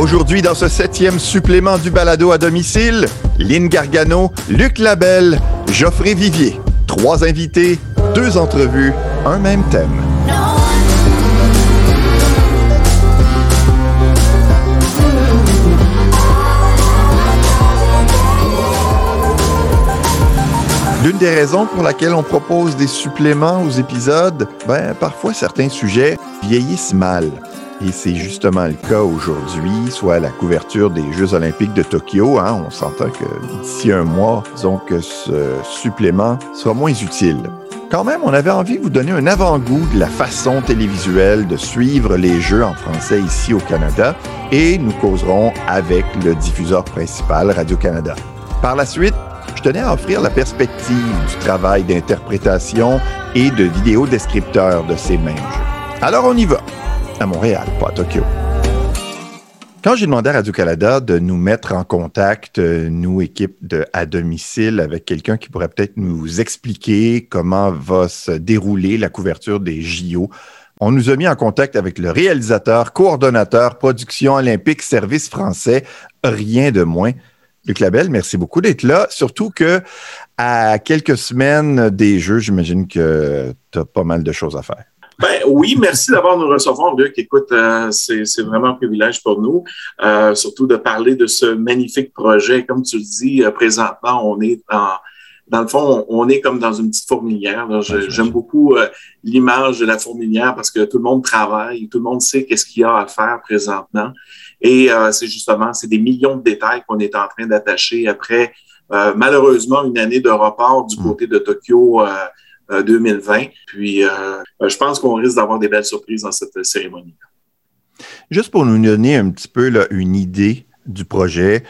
Aujourd'hui, dans ce septième supplément du balado à domicile, Lynn Gargano, Luc Labelle, Geoffrey Vivier. Trois invités, deux entrevues, un même thème. L'une des raisons pour laquelle on propose des suppléments aux épisodes, ben, parfois certains sujets vieillissent mal. Et c'est justement le cas aujourd'hui, soit la couverture des Jeux olympiques de Tokyo. Hein, on s'entend que d'ici un mois, disons que ce supplément sera moins utile. Quand même, on avait envie de vous donner un avant-goût de la façon télévisuelle de suivre les Jeux en français ici au Canada et nous causerons avec le diffuseur principal, Radio-Canada. Par la suite, je tenais à offrir la perspective du travail d'interprétation et de vidéo descripteur de ces mêmes jeux. Alors on y va à Montréal, pas à Tokyo. Quand j'ai demandé à Radio-Canada de nous mettre en contact, euh, nous, équipe à domicile, avec quelqu'un qui pourrait peut-être nous expliquer comment va se dérouler la couverture des JO, on nous a mis en contact avec le réalisateur, coordonnateur, production olympique, service français, rien de moins. Luc Labelle, merci beaucoup d'être là. Surtout que à quelques semaines des Jeux, j'imagine que tu as pas mal de choses à faire. Ben, oui, merci d'avoir nous recevoir, Luc. Écoute, euh, c'est vraiment un privilège pour nous, euh, surtout de parler de ce magnifique projet. Comme tu le dis, euh, présentement, on est en, dans le fond, on, est comme dans une petite fourmilière. J'aime beaucoup l'image de la fourmilière parce que tout le monde travaille, tout le monde sait qu'est-ce qu'il y a à faire présentement. Et c'est justement, c'est des millions de détails qu'on est en train d'attacher après, malheureusement, une année de report du mm. côté de Tokyo 2020. Euh, Puis, euh, euh, je pense qu'on risque d'avoir des belles surprises dans cette cérémonie. Juste pour nous donner un petit peu là, une idée du projet,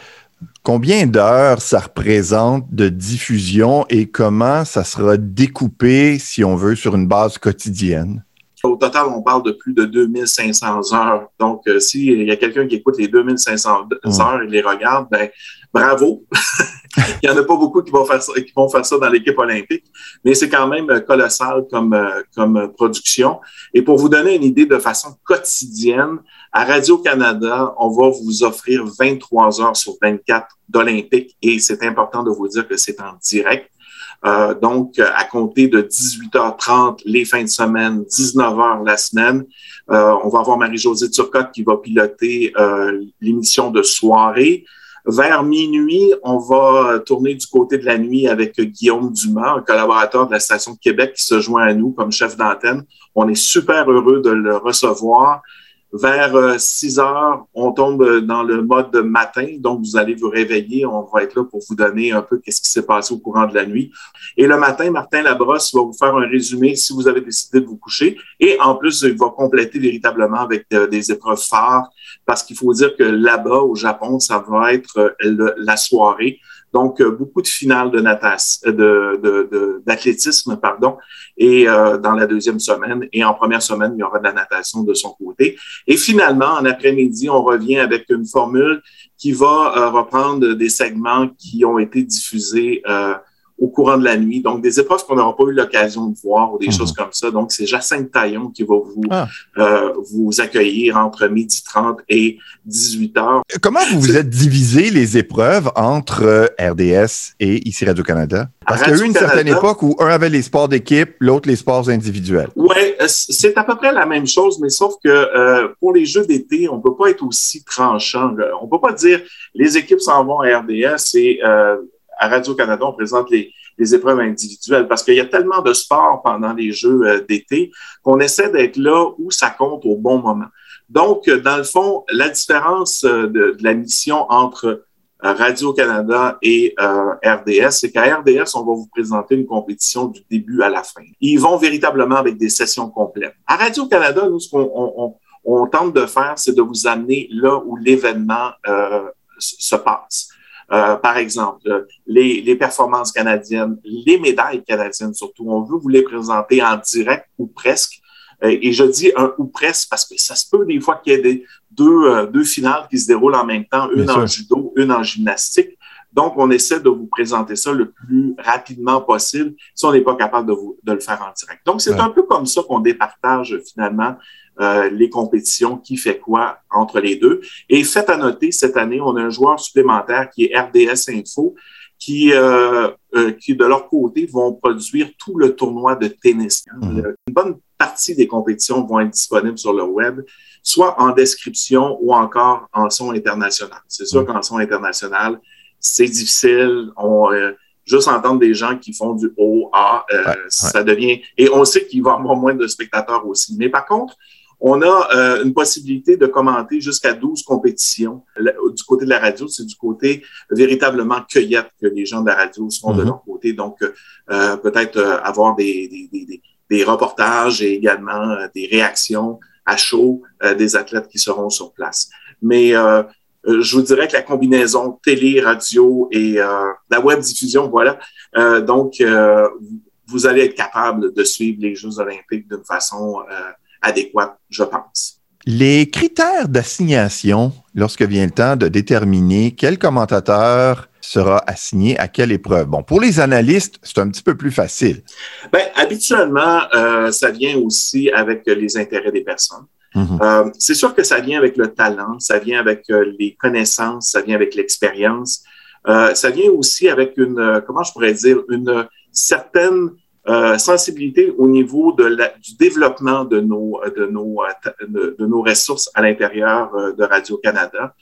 combien d'heures ça représente de diffusion et comment ça sera découpé, si on veut, sur une base quotidienne? Au total, on parle de plus de 2500 heures. Donc, s'il y a quelqu'un qui écoute les 2500 mmh. heures et les regarde, ben, bravo. Il n'y en a pas beaucoup qui vont faire ça, qui vont faire ça dans l'équipe olympique, mais c'est quand même colossal comme, euh, comme production. Et pour vous donner une idée de façon quotidienne, à Radio-Canada, on va vous offrir 23 heures sur 24 d'Olympique et c'est important de vous dire que c'est en direct. Euh, donc, à compter de 18h30 les fins de semaine, 19h la semaine, euh, on va avoir Marie-Josée Turcotte qui va piloter euh, l'émission de soirée. Vers minuit, on va tourner du côté de la nuit avec Guillaume Dumas, un collaborateur de la station Québec qui se joint à nous comme chef d'antenne. On est super heureux de le recevoir. Vers 6 euh, heures, on tombe dans le mode matin, donc vous allez vous réveiller. On va être là pour vous donner un peu qu'est-ce qui s'est passé au courant de la nuit. Et le matin, Martin Labrosse va vous faire un résumé si vous avez décidé de vous coucher. Et en plus, il va compléter véritablement avec euh, des épreuves phares, parce qu'il faut dire que là-bas, au Japon, ça va être euh, la soirée. Donc, euh, beaucoup de finales de natation, de, d'athlétisme, pardon, et euh, dans la deuxième semaine. Et en première semaine, il y aura de la natation de son côté. Et finalement, en après-midi, on revient avec une formule qui va euh, reprendre des segments qui ont été diffusés au courant de la nuit. Donc, des épreuves qu'on n'aura pas eu l'occasion de voir ou des mhm. choses comme ça. Donc, c'est Jacinthe Taillon qui va vous, ah. euh, vous accueillir entre midi 30 et 18 heures. Comment vous vous êtes divisé les épreuves entre euh, RDS et ici Radio-Canada? Parce qu'il y a eu une certaine époque où un avait les sports d'équipe, l'autre les sports individuels. Oui, euh, c'est à peu près la même chose, mais sauf que pour les Jeux d'été, on ne peut pas être aussi tranchant. On ne peut pas dire les équipes s'en vont à RDS et à Radio-Canada, on présente les, épreuves individuelles parce qu'il y a tellement de sport pendant les Jeux euh, d'été qu'on essaie d'être là où ça compte au bon moment. Donc, euh, dans le fond, la différence euh, de, la mission entre Radio-Canada et RDS, c'est qu'à RDS, on va vous présenter une compétition du début à la fin. Ils vont véritablement avec des sessions complètes. À Radio-Canada, nous, ce qu'on on, tente de faire, c'est de vous amener là où l'événement se passe. Par exemple, les, les, performances canadiennes, les médailles canadiennes surtout. On veut vous les présenter en direct ou presque. Et je dis un ou presque parce que ça se peut des fois qu'il y ait des, deux, deux finales qui se déroulent en même temps, une en judo, une en gymnastique. Donc, on essaie de vous présenter ça le plus rapidement possible si on n'est pas capable de, vous, de le faire en direct. Donc, c'est un peu comme ça qu'on départage finalement euh, les compétitions, qui fait quoi entre les deux. Et faites à noter, cette année, on a un joueur supplémentaire qui est RDS Info, qui, euh, euh, qui de leur côté, vont produire tout le tournoi de tennis. Mmh. Une bonne partie des compétitions vont être disponibles sur le web, soit en description ou encore en son international. C'est sûr mmh. qu'en son international, c'est difficile. On, euh, juste entendre des gens qui font du haut A, euh, ça devient. Et on sait qu'il va y avoir moins de spectateurs aussi. Mais par contre, on a euh, une possibilité de commenter jusqu'à 12 compétitions. du côté de la radio, c'est du côté véritablement cueillette que les gens de la radio sont de mm-hmm. leur côté. Donc, peut-être avoir des, des, des, des, reportages et également des réactions à chaud des athlètes qui seront sur place. Mais euh, je vous dirais que la combinaison télé, radio et euh, la web diffusion, voilà. Euh, donc, vous allez être capable de suivre les Jeux olympiques d'une façon adéquate, je pense. Les critères d'assignation, lorsque vient le temps de déterminer quel commentateur sera assigné à quelle épreuve. Bon, pour les analystes, c'est un petit peu plus facile. Bien, habituellement, ça vient aussi avec les intérêts des personnes. Mm-hmm. Euh, c'est sûr que ça vient avec le talent, ça vient avec euh, les connaissances, ça vient avec l'expérience. Euh, ça vient aussi avec une, comment je pourrais dire, une certaine sensibilité au niveau de la, du développement de nos, de nos, de, nos ressources à l'intérieur de Radio-Canada.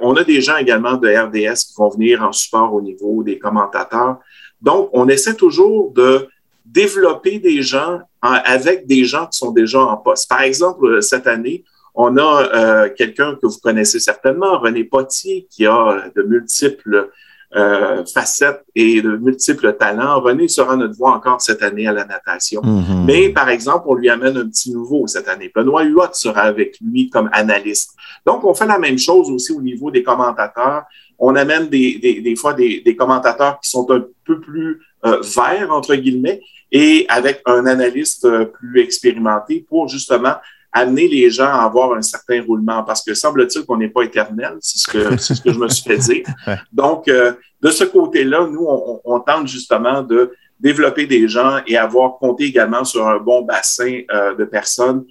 on a des gens également de RDS qui vont venir en support au niveau des commentateurs. Donc, on essaie toujours de développer des gens avec des gens qui sont déjà en poste. Par exemple, euh, cette année, on a euh, quelqu'un que vous connaissez certainement, René Potier, qui a de multiples euh, facettes et de multiples talents. René sera notre voix encore cette année à la natation. Mm-hmm. Mais par exemple, on lui amène un petit nouveau cette année. Benoît Huot sera avec lui comme analyste. Donc, on fait la même chose aussi au niveau des commentateurs. On amène des, des, des fois des, des, commentateurs qui sont un peu plus euh, verts, entre guillemets, et avec un analyste euh, plus expérimenté pour justement amener les gens à avoir un certain roulement parce que semble-t-il qu'on n'est pas éternel, c'est ce que c'est ce que je me suis fait dire. Donc euh, de ce côté-là, nous on, on, tente justement de développer des gens et avoir compté également sur un bon bassin euh, de personnes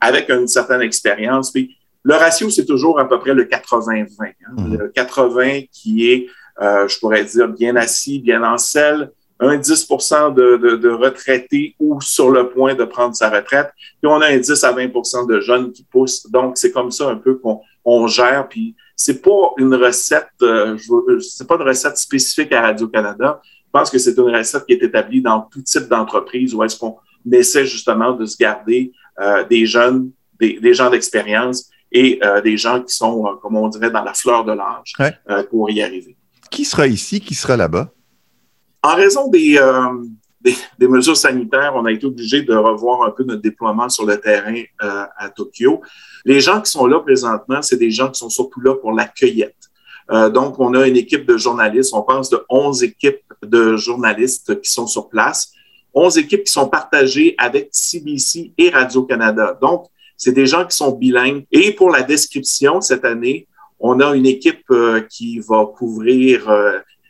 avec une certaine expérience. Puis le ratio c'est toujours à peu près le 80-20. Hein. Mmh. Le 80 qui est, euh, je pourrais dire, bien assis, bien en selle, un 10 de, de, de, retraités ou sur le point de prendre sa retraite, puis on a un 10 à 20% de jeunes qui poussent. Donc, c'est comme ça un peu qu'on on gère. Puis, c'est pas une recette, euh, c'est pas une recette spécifique à Radio-Canada. Je pense que c'est une recette qui est établie dans tout type d'entreprise où est-ce qu'on essaie justement de se garder euh, des jeunes, des, des gens d'expérience et euh, des gens qui sont, euh, comme on dirait, dans la fleur de l'âge euh, pour y arriver. Qui sera ici? Qui sera là-bas? En raison euh, des, des, mesures sanitaires, on a été obligé de revoir un peu notre déploiement sur le terrain euh, à Tokyo. Les gens qui sont là présentement, c'est des gens qui sont surtout là pour la cueillette. Euh, donc, on a une équipe de journalistes, on pense de 11 équipes de journalistes qui sont sur place, 11 équipes qui sont partagées avec CBC et Radio-Canada. Donc, c'est des gens qui sont bilingues. Et pour la description, cette année, on a une équipe qui va couvrir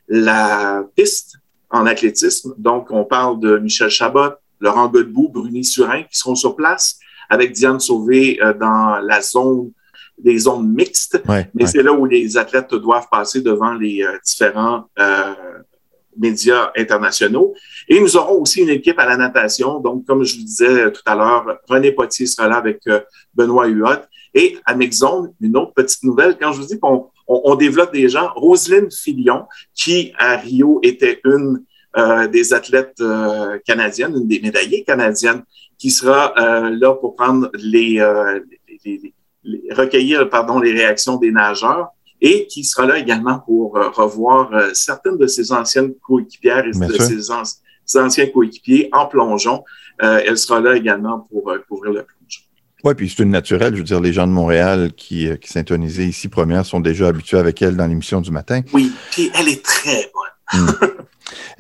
la piste en athlétisme. Donc, on parle de Michel Chabot, Laurent Godbout, Bruni Surin qui seront sur place avec Diane Sauvé euh, dans la zone des zones mixtes. Mais c'est là où les athlètes doivent passer devant les euh, différents euh, médias internationaux. Et nous aurons aussi une équipe à la natation. Donc, comme je vous disais tout à l'heure, René Potier sera là avec Benoît Huot. Et à Mixzone, une autre petite nouvelle, quand je vous dis qu'on on, développe des gens. Roselyne Filion, qui à Rio était une euh, des athlètes euh, canadiennes, une des médaillées canadiennes, qui sera euh, là pour prendre les, recueillir pardon les réactions des nageurs et qui sera là également pour revoir certaines de ses anciennes coéquipières et de ses, anciens coéquipiers en plongeon. elle sera là également pour couvrir le plongeon. Oui, puis c'est une naturelle. Je veux dire, les gens de Montréal qui, euh, qui s'intonisaient ici première sont déjà habitués avec elle dans l'émission du matin. Oui, puis elle est très bonne. Hmm.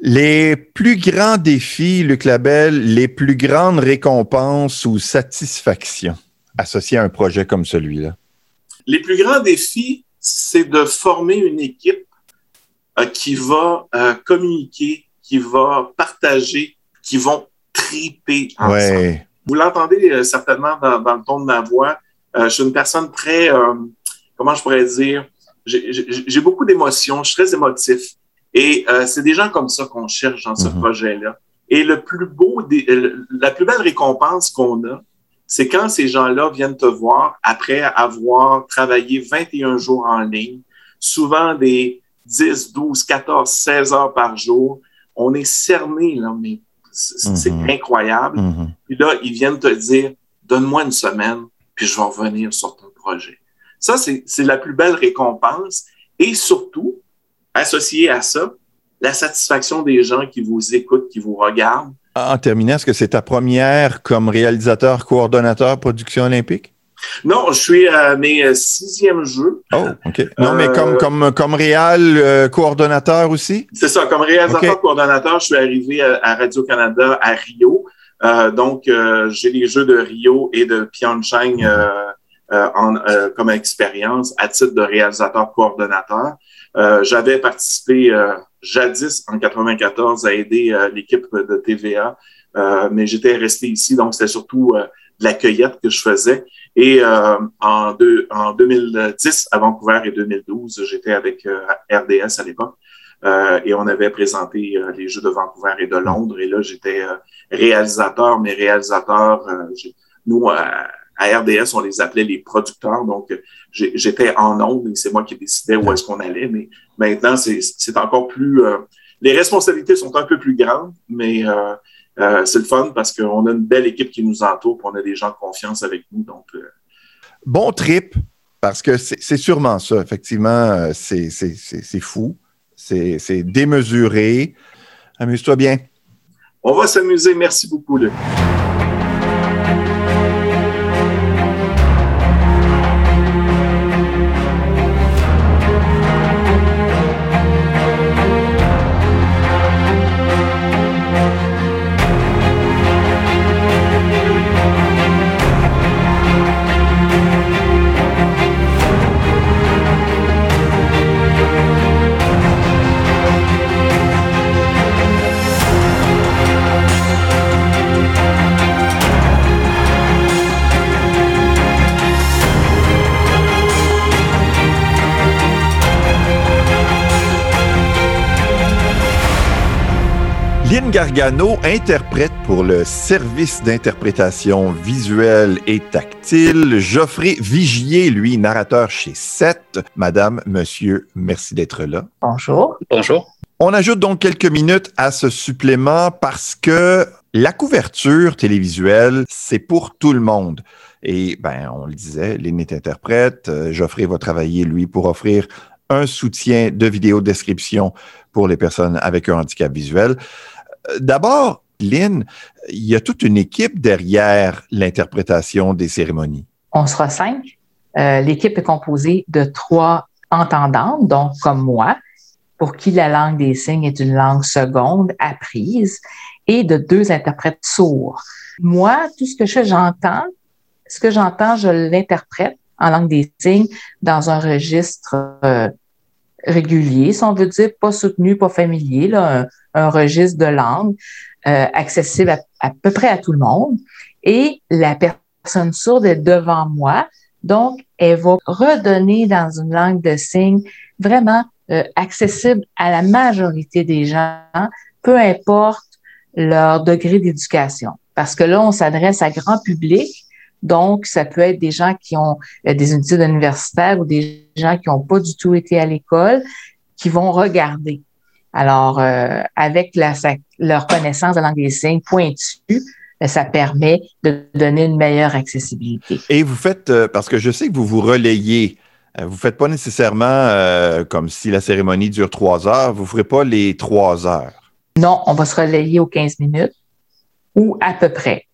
Les plus grands défis, Luc Labelle, les plus grandes récompenses ou satisfactions associées à un projet comme celui-là? Les plus grands défis, c'est de former une équipe euh, qui va euh, communiquer, qui va partager, qui vont triper ensemble. Vous l'entendez euh, certainement dans, le ton de ma voix. je suis une personne très, comment je pourrais dire, j'ai beaucoup d'émotions, je suis très émotif. Et c'est des gens comme ça qu'on cherche dans ce mm-hmm. projet-là. Et le plus beau, la plus belle récompense qu'on a, c'est quand ces gens-là viennent te voir après avoir travaillé 21 jours en ligne, souvent des 10, 12, 14, 16 heures par jour. On est cerné, là, mais c'est mhm. incroyable. Mhm. Puis là, ils viennent te dire, donne-moi une semaine, puis je vais revenir sur ton projet. Ça, c'est la plus belle récompense. Et surtout, associé à ça, la satisfaction des gens qui vous écoutent, qui vous regardent. En terminant, est-ce que c'est ta première comme réalisateur, coordonnateur production olympique? Non, je suis à mes euh, sixièmes jeux. Oh, OK. Non, mais comme, euh, comme, comme réal euh, coordonnateur aussi? C'est ça, comme réalisateur coordonnateur, je suis arrivé à, Radio-Canada à Rio. donc, j'ai les Jeux de Rio et de Pyeongchang en, comme expérience à titre de réalisateur coordonnateur. J'avais participé jadis, en 94, à aider l'équipe de TVA, mais j'étais resté ici, donc c'était surtout de la cueillette que je faisais. Et euh, en, en 2010, à Vancouver et 2012, j'étais avec euh, RDS à l'époque. Euh, et on avait présenté les Jeux de Vancouver et de Londres. Et là, j'étais réalisateur, mais réalisateur, nous, à, RDS, on les appelait les producteurs. Donc, j'étais en ondes et c'est moi qui décidais où est-ce qu'on allait. Mais maintenant, c'est encore plus... les responsabilités sont un peu plus grandes, mais euh, c'est le fun parce qu'on a une belle équipe qui nous entoure, et on a des gens de confiance avec nous. Donc, euh, Bon trip, parce que c'est sûrement ça. Effectivement, euh, c'est fou, c'est démesuré. Amuse-toi bien. On va s'amuser. Merci beaucoup, Luc. Lynn Gargano interprète pour le service d'interprétation visuelle et tactile. Geoffrey Vigier, lui, narrateur chez Seth. Madame, monsieur, merci d'être là. Bonjour. Bonjour. On ajoute donc quelques minutes à ce supplément parce que la couverture télévisuelle, c'est pour tout le monde. Et ben, on le disait, Lynn est interprète. Euh, Geoffrey va travailler, lui, pour offrir un soutien de vidéo description pour les personnes avec un handicap visuel. D'abord, Lynn, il y a toute une équipe derrière l'interprétation des cérémonies. On sera cinq. Euh, l'équipe est composée de trois entendantes, donc comme moi, pour qui la langue des signes est une langue seconde apprise, et de deux interprètes sourds. Moi, tout ce que j'entends, ce que j'entends, je l'interprète en langue des signes dans un registre euh, régulier, si on veut dire, pas soutenu, pas familier, là, un, registre de langue euh, accessible à, peu près à tout le monde. Et la personne sourde est devant moi, donc elle va redonner dans une langue de signes vraiment euh, accessible à la majorité des gens, peu importe leur degré d'éducation. Parce que là, on s'adresse à grand public, donc, ça peut être des gens qui ont euh, des études universitaires ou des gens qui n'ont pas du tout été à l'école, qui vont regarder. Alors, euh, avec la, leur connaissance de langue des signes pointue, ben, ça permet de donner une meilleure accessibilité. Et vous faites, euh, parce que je sais que vous vous relayez, vous ne faites pas nécessairement comme si la cérémonie dure trois heures, vous ne ferez pas les trois heures. Non, on va se relayer aux 15 minutes ou à peu près.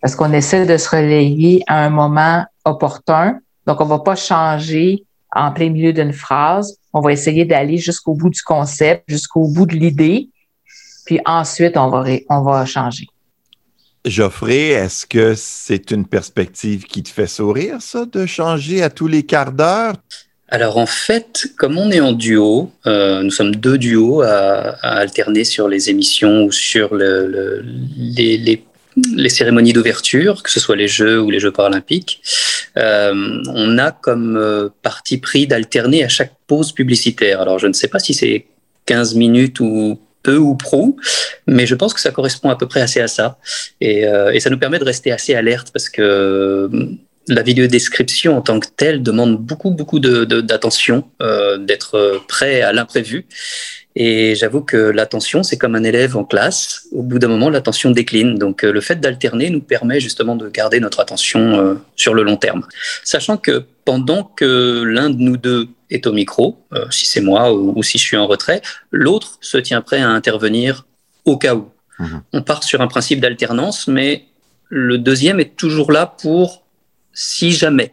Parce qu'on essaie de se relayer à un moment opportun. Donc, on va pas changer en plein milieu d'une phrase. On va essayer d'aller jusqu'au bout du concept, jusqu'au bout de l'idée. Puis ensuite, on va, on va changer. Geoffrey, est-ce que c'est une perspective qui te fait sourire, ça, de changer à tous les quarts d'heure? Alors en fait, comme on est en duo, euh, nous sommes deux duos à, alterner sur les émissions ou sur le, les, les, les, cérémonies d'ouverture, que ce soit les Jeux ou les Jeux paralympiques. Euh, on a comme euh, parti pris d'alterner à chaque pause publicitaire. Alors je ne sais pas si c'est 15 minutes ou peu ou prou, mais je pense que ça correspond à peu près assez à ça. Et, euh, et ça nous permet de rester assez alerte parce que la vidéodescription en tant que telle demande beaucoup, beaucoup d'attention, de, euh, d'être prêt à l'imprévu. Et j'avoue que l'attention, c'est comme un élève en classe. Au bout d'un moment, l'attention décline. Donc, euh, le fait d'alterner nous permet justement de garder notre attention euh, sur le long terme. Sachant que pendant que l'un de nous deux est au micro, euh, si c'est moi ou, si je suis en retrait, l'autre se tient prêt à intervenir au cas où. Mhm. On part sur un principe d'alternance, mais le deuxième est toujours là pour si jamais.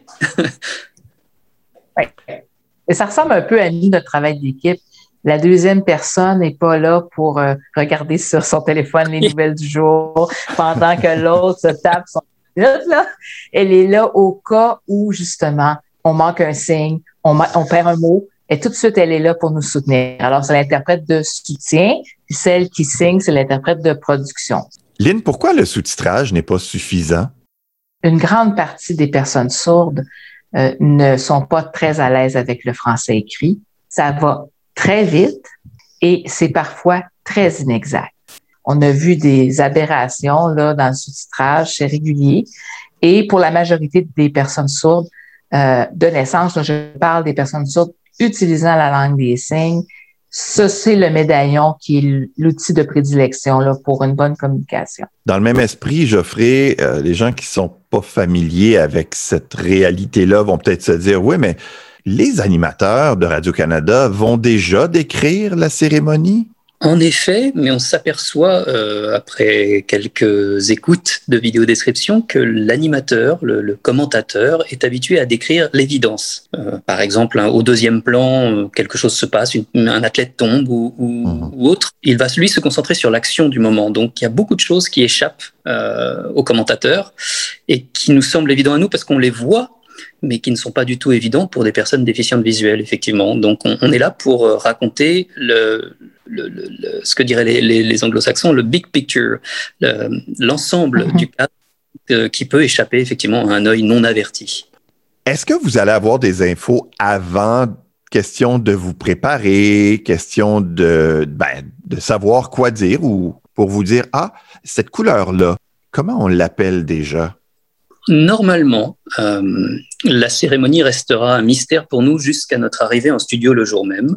Et ça ressemble un peu à nous, notre travail d'équipe. La deuxième personne n'est pas là pour euh, regarder sur son téléphone les nouvelles du jour pendant que l'autre se tape son là. Elle est là au cas où, justement, on manque un signe, on, on perd un mot, et tout de suite, elle est là pour nous soutenir. Alors, c'est l'interprète de soutien, puis celle qui signe, c'est l'interprète de production. Lynn, pourquoi le sous-titrage n'est pas suffisant? Une grande partie des personnes sourdes euh, ne sont pas très à l'aise avec le français écrit. Ça va très vite et c'est parfois très inexact. On a vu des aberrations là, dans le sous-titrage, c'est régulier. Et pour la majorité des personnes sourdes euh, de naissance, je parle des personnes sourdes utilisant la langue des signes, ça, c'est le médaillon qui est l'outil de prédilection là, pour une bonne communication. Dans le même esprit, Geoffrey, euh, les gens qui sont pas familiers avec cette réalité-là vont peut-être se dire, oui, mais les animateurs de Radio-Canada vont déjà décrire la cérémonie? En effet, mais on s'aperçoit euh, après quelques écoutes de vidéodescription que l'animateur, le, commentateur, est habitué à décrire l'évidence. Euh, par exemple, au deuxième plan, euh, quelque chose se passe, un athlète tombe ou, mhm. ou, autre. Il va lui se concentrer sur l'action du moment. Donc, il y a beaucoup de choses qui échappent au commentateur et qui nous semblent évidentes à nous parce qu'on les voit mais qui ne sont pas du tout évidents pour des personnes déficientes visuelles, effectivement. Donc, on, est là pour euh, raconter le, ce que diraient les, anglo-saxons, le big picture, l'ensemble mhm. du cadre euh, qui peut échapper effectivement à un œil non averti. Est-ce que vous allez avoir des infos avant question de vous préparer, question de, ben, de savoir quoi dire ou pour vous dire, ah, cette couleur-là, comment on l'appelle déjà? Normalement, euh, la cérémonie restera un mystère pour nous jusqu'à notre arrivée en studio le jour même.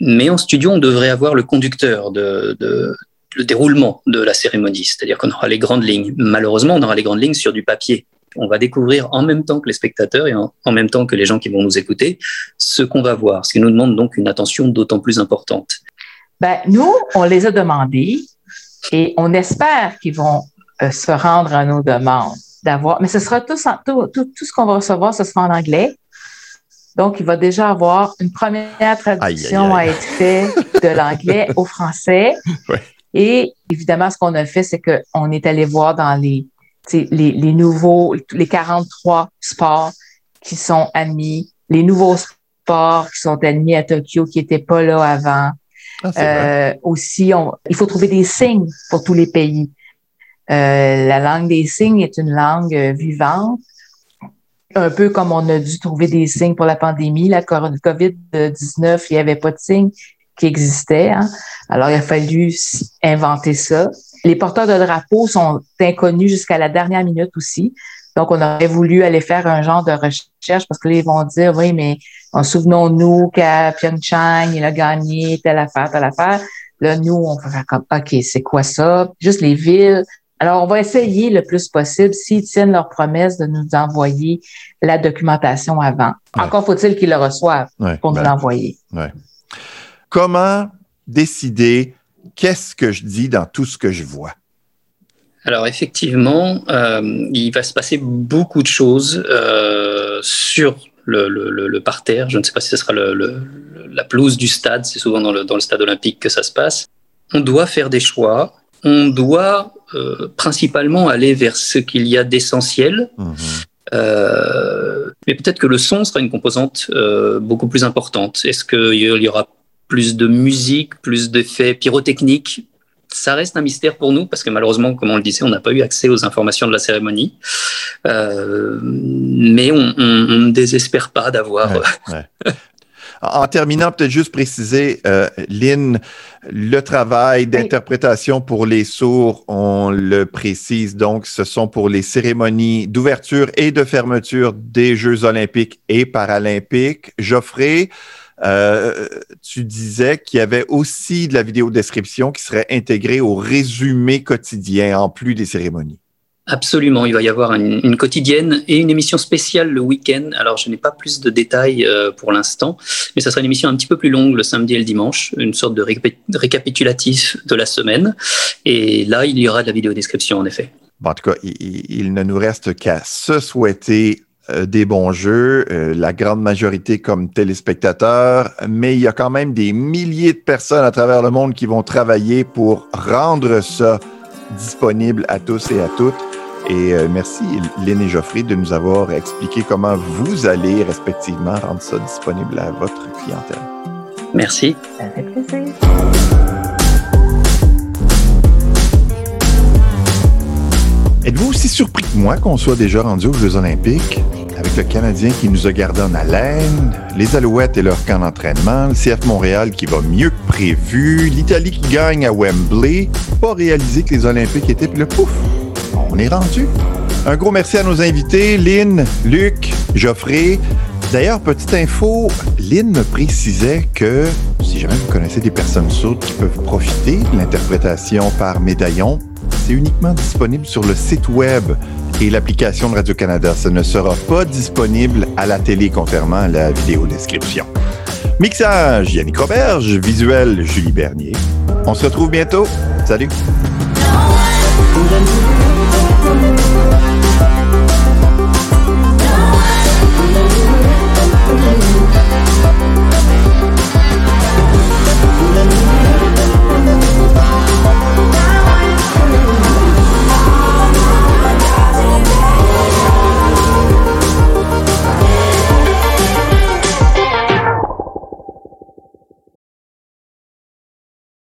Mais en studio, on devrait avoir le conducteur de, le déroulement de la cérémonie, c'est-à-dire qu'on aura les grandes lignes. Malheureusement, on aura les grandes lignes sur du papier. On va découvrir en même temps que les spectateurs et en, même temps que les gens qui vont nous écouter ce qu'on va voir, ce qui nous demande donc une attention d'autant plus importante. Ben, nous, on les a demandés et on espère qu'ils vont euh, se rendre à nos demandes d'avoir, mais ce sera tout, tout, tout, ce qu'on va recevoir, ce sera en anglais. Donc, il va déjà avoir une première traduction à être faite de l'anglais au français. Et évidemment, ce qu'on a fait, c'est qu'on est allé voir dans les, les, les nouveaux, les 43 sports qui sont admis, les nouveaux sports qui sont admis à Tokyo qui n'étaient pas là avant. Ah, euh, aussi, on, il faut trouver des signes pour tous les pays. Euh, la langue des signes est une langue euh, vivante, un peu comme on a dû trouver des signes pour la pandémie, la COVID-19, il n'y avait pas de signes qui existaient. Hein. Alors, il a fallu inventer ça. Les porteurs de drapeaux sont inconnus jusqu'à la dernière minute aussi. Donc, on aurait voulu aller faire un genre de recherche parce que là, ils vont dire, oui, mais souvenons-nous qu'à Pyeongchang, il a gagné telle affaire, telle affaire. Là, nous, on va faire comme, OK, c'est quoi ça? Juste les villes, alors, on va essayer le plus possible, s'ils tiennent leur promesse, de nous envoyer la documentation avant. Encore faut-il qu'ils le reçoivent pour nous ben, l'envoyer. Comment décider qu'est-ce que je dis dans tout ce que je vois? Alors effectivement, euh, il va se passer beaucoup de choses euh, sur le, le, le, parterre. Je ne sais pas si ce sera la pelouse du stade, c'est souvent dans le, dans le stade olympique que ça se passe. On doit faire des choix. On doit euh, principalement aller vers ce qu'il y a d'essentiel. Mmh. Euh, mais peut-être que le son sera une composante euh, beaucoup plus importante. Est-ce qu'il y aura plus de musique, plus d'effets pyrotechniques? Ça reste un mystère pour nous parce que malheureusement, comme on le disait, on n'a pas eu accès aux informations de la cérémonie. Euh, mais on, ne désespère pas d'avoir. En terminant, peut-être juste préciser, euh, Lynn, le travail d'interprétation pour les sourds, on le précise, donc ce sont pour les cérémonies d'ouverture et de fermeture des Jeux olympiques et paralympiques. Geoffrey, euh, tu disais qu'il y avait aussi de la vidéo description qui serait intégrée au résumé quotidien en plus des cérémonies. Absolument, il va y avoir une, quotidienne et une émission spéciale le week-end. Alors, je n'ai pas plus de détails euh, pour l'instant, mais ça sera une émission un petit peu plus longue le samedi et le dimanche, une sorte de récapitulatif de la semaine. Et là, il y aura de la vidéo description, en effet. en tout cas, il ne nous reste qu'à se souhaiter euh, des bons jeux, euh, la grande majorité comme téléspectateurs, mais il y a quand même des milliers de personnes à travers le monde qui vont travailler pour rendre ça disponible à tous et à toutes. Et euh, merci, Lynn et Geoffrey, de nous avoir expliqué comment vous allez respectivement rendre ça disponible à votre clientèle. Merci. Ça fait plaisir. Êtes-vous aussi surpris que moi qu'on soit déjà rendu aux Jeux olympiques? Avec le Canadien qui nous a gardé en haleine, les Alouettes et leur camp d'entraînement, le CF Montréal qui va mieux que prévu, l'Italie qui gagne à Wembley, pas réalisé que les Olympiques étaient, puis le pouf, on est rendu. Un gros merci à nos invités, Lynn, Luc, Geoffrey. D'ailleurs, petite info, Lynn me précisait que si jamais vous connaissez des personnes sourdes qui peuvent profiter de l'interprétation par médaillon, c'est uniquement disponible sur le site web et l'application de Radio-Canada. Ce ne sera pas disponible à la télé, contrairement la vidéo description. Mixage, Yannick Roberge. Visuel, Julie Bernier. On se retrouve bientôt. Salut!